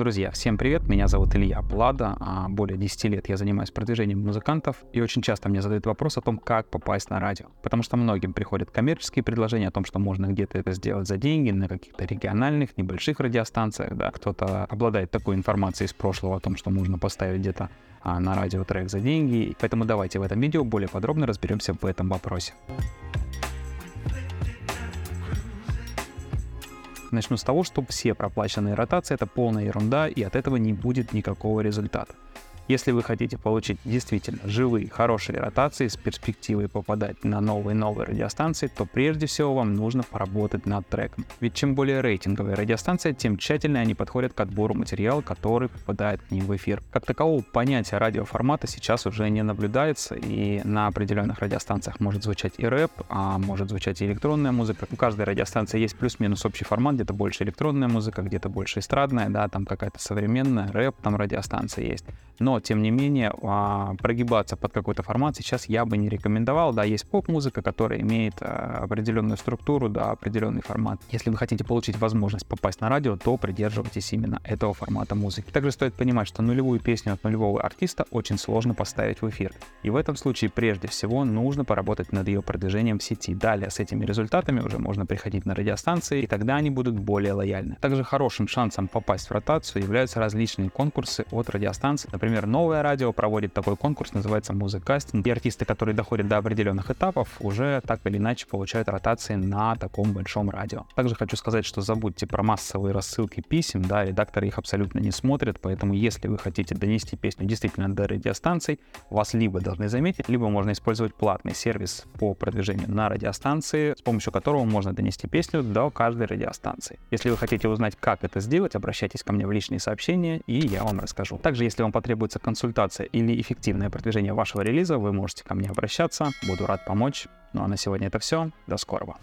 Друзья, всем привет, меня зовут Илья Плада, а более 10 лет я занимаюсь продвижением музыкантов, и очень часто мне задают вопрос о том, как попасть на радио. Потому что многим приходят коммерческие предложения о том, что можно где-то это сделать за деньги, на каких-то региональных, небольших радиостанциях, да, кто-то обладает такой информацией из прошлого о том, что можно поставить где-то а, на радио трек за деньги, поэтому давайте в этом видео более подробно разберемся в этом вопросе. Начну с того, что все проплаченные ротации — это полная ерунда, и от этого не будет никакого результата. Если вы хотите получить действительно живые, хорошие ротации с перспективой попадать на новые новые радиостанции, то прежде всего вам нужно поработать над треком. Ведь чем более рейтинговая радиостанция, тем тщательнее они подходят к отбору материала, который попадает к ним в эфир. Как такового понятия радиоформата сейчас уже не наблюдается, и на определенных радиостанциях может звучать и рэп, а может звучать и электронная музыка. У каждой радиостанции есть плюс-минус общий формат, где-то больше электронная музыка, где-то больше эстрадная, да, там какая-то современная, рэп, там радиостанция есть. Но, тем не менее, а, прогибаться под какой-то формат сейчас я бы не рекомендовал. Да, есть поп-музыка, которая имеет а, определенную структуру, да, определенный формат. Если вы хотите получить возможность попасть на радио, то придерживайтесь именно этого формата музыки. Также стоит понимать, что нулевую песню от нулевого артиста очень сложно поставить в эфир. И в этом случае прежде всего нужно поработать над ее продвижением в сети. Далее с этими результатами уже можно приходить на радиостанции, и тогда они будут более лояльны. Также хорошим шансом попасть в ротацию являются различные конкурсы от радиостанций, например, Например, новое радио проводит такой конкурс, называется музыкастинг, и артисты, которые доходят до определенных этапов, уже так или иначе получают ротации на таком большом радио. Также хочу сказать, что забудьте про массовые рассылки писем, да, редакторы их абсолютно не смотрят, поэтому если вы хотите донести песню действительно до радиостанций, вас либо должны заметить, либо можно использовать платный сервис по продвижению на радиостанции, с помощью которого можно донести песню до каждой радиостанции. Если вы хотите узнать, как это сделать, обращайтесь ко мне в личные сообщения, и я вам расскажу. Также, если вам потребуется требуется консультация или эффективное продвижение вашего релиза, вы можете ко мне обращаться. Буду рад помочь. Ну а на сегодня это все. До скорого.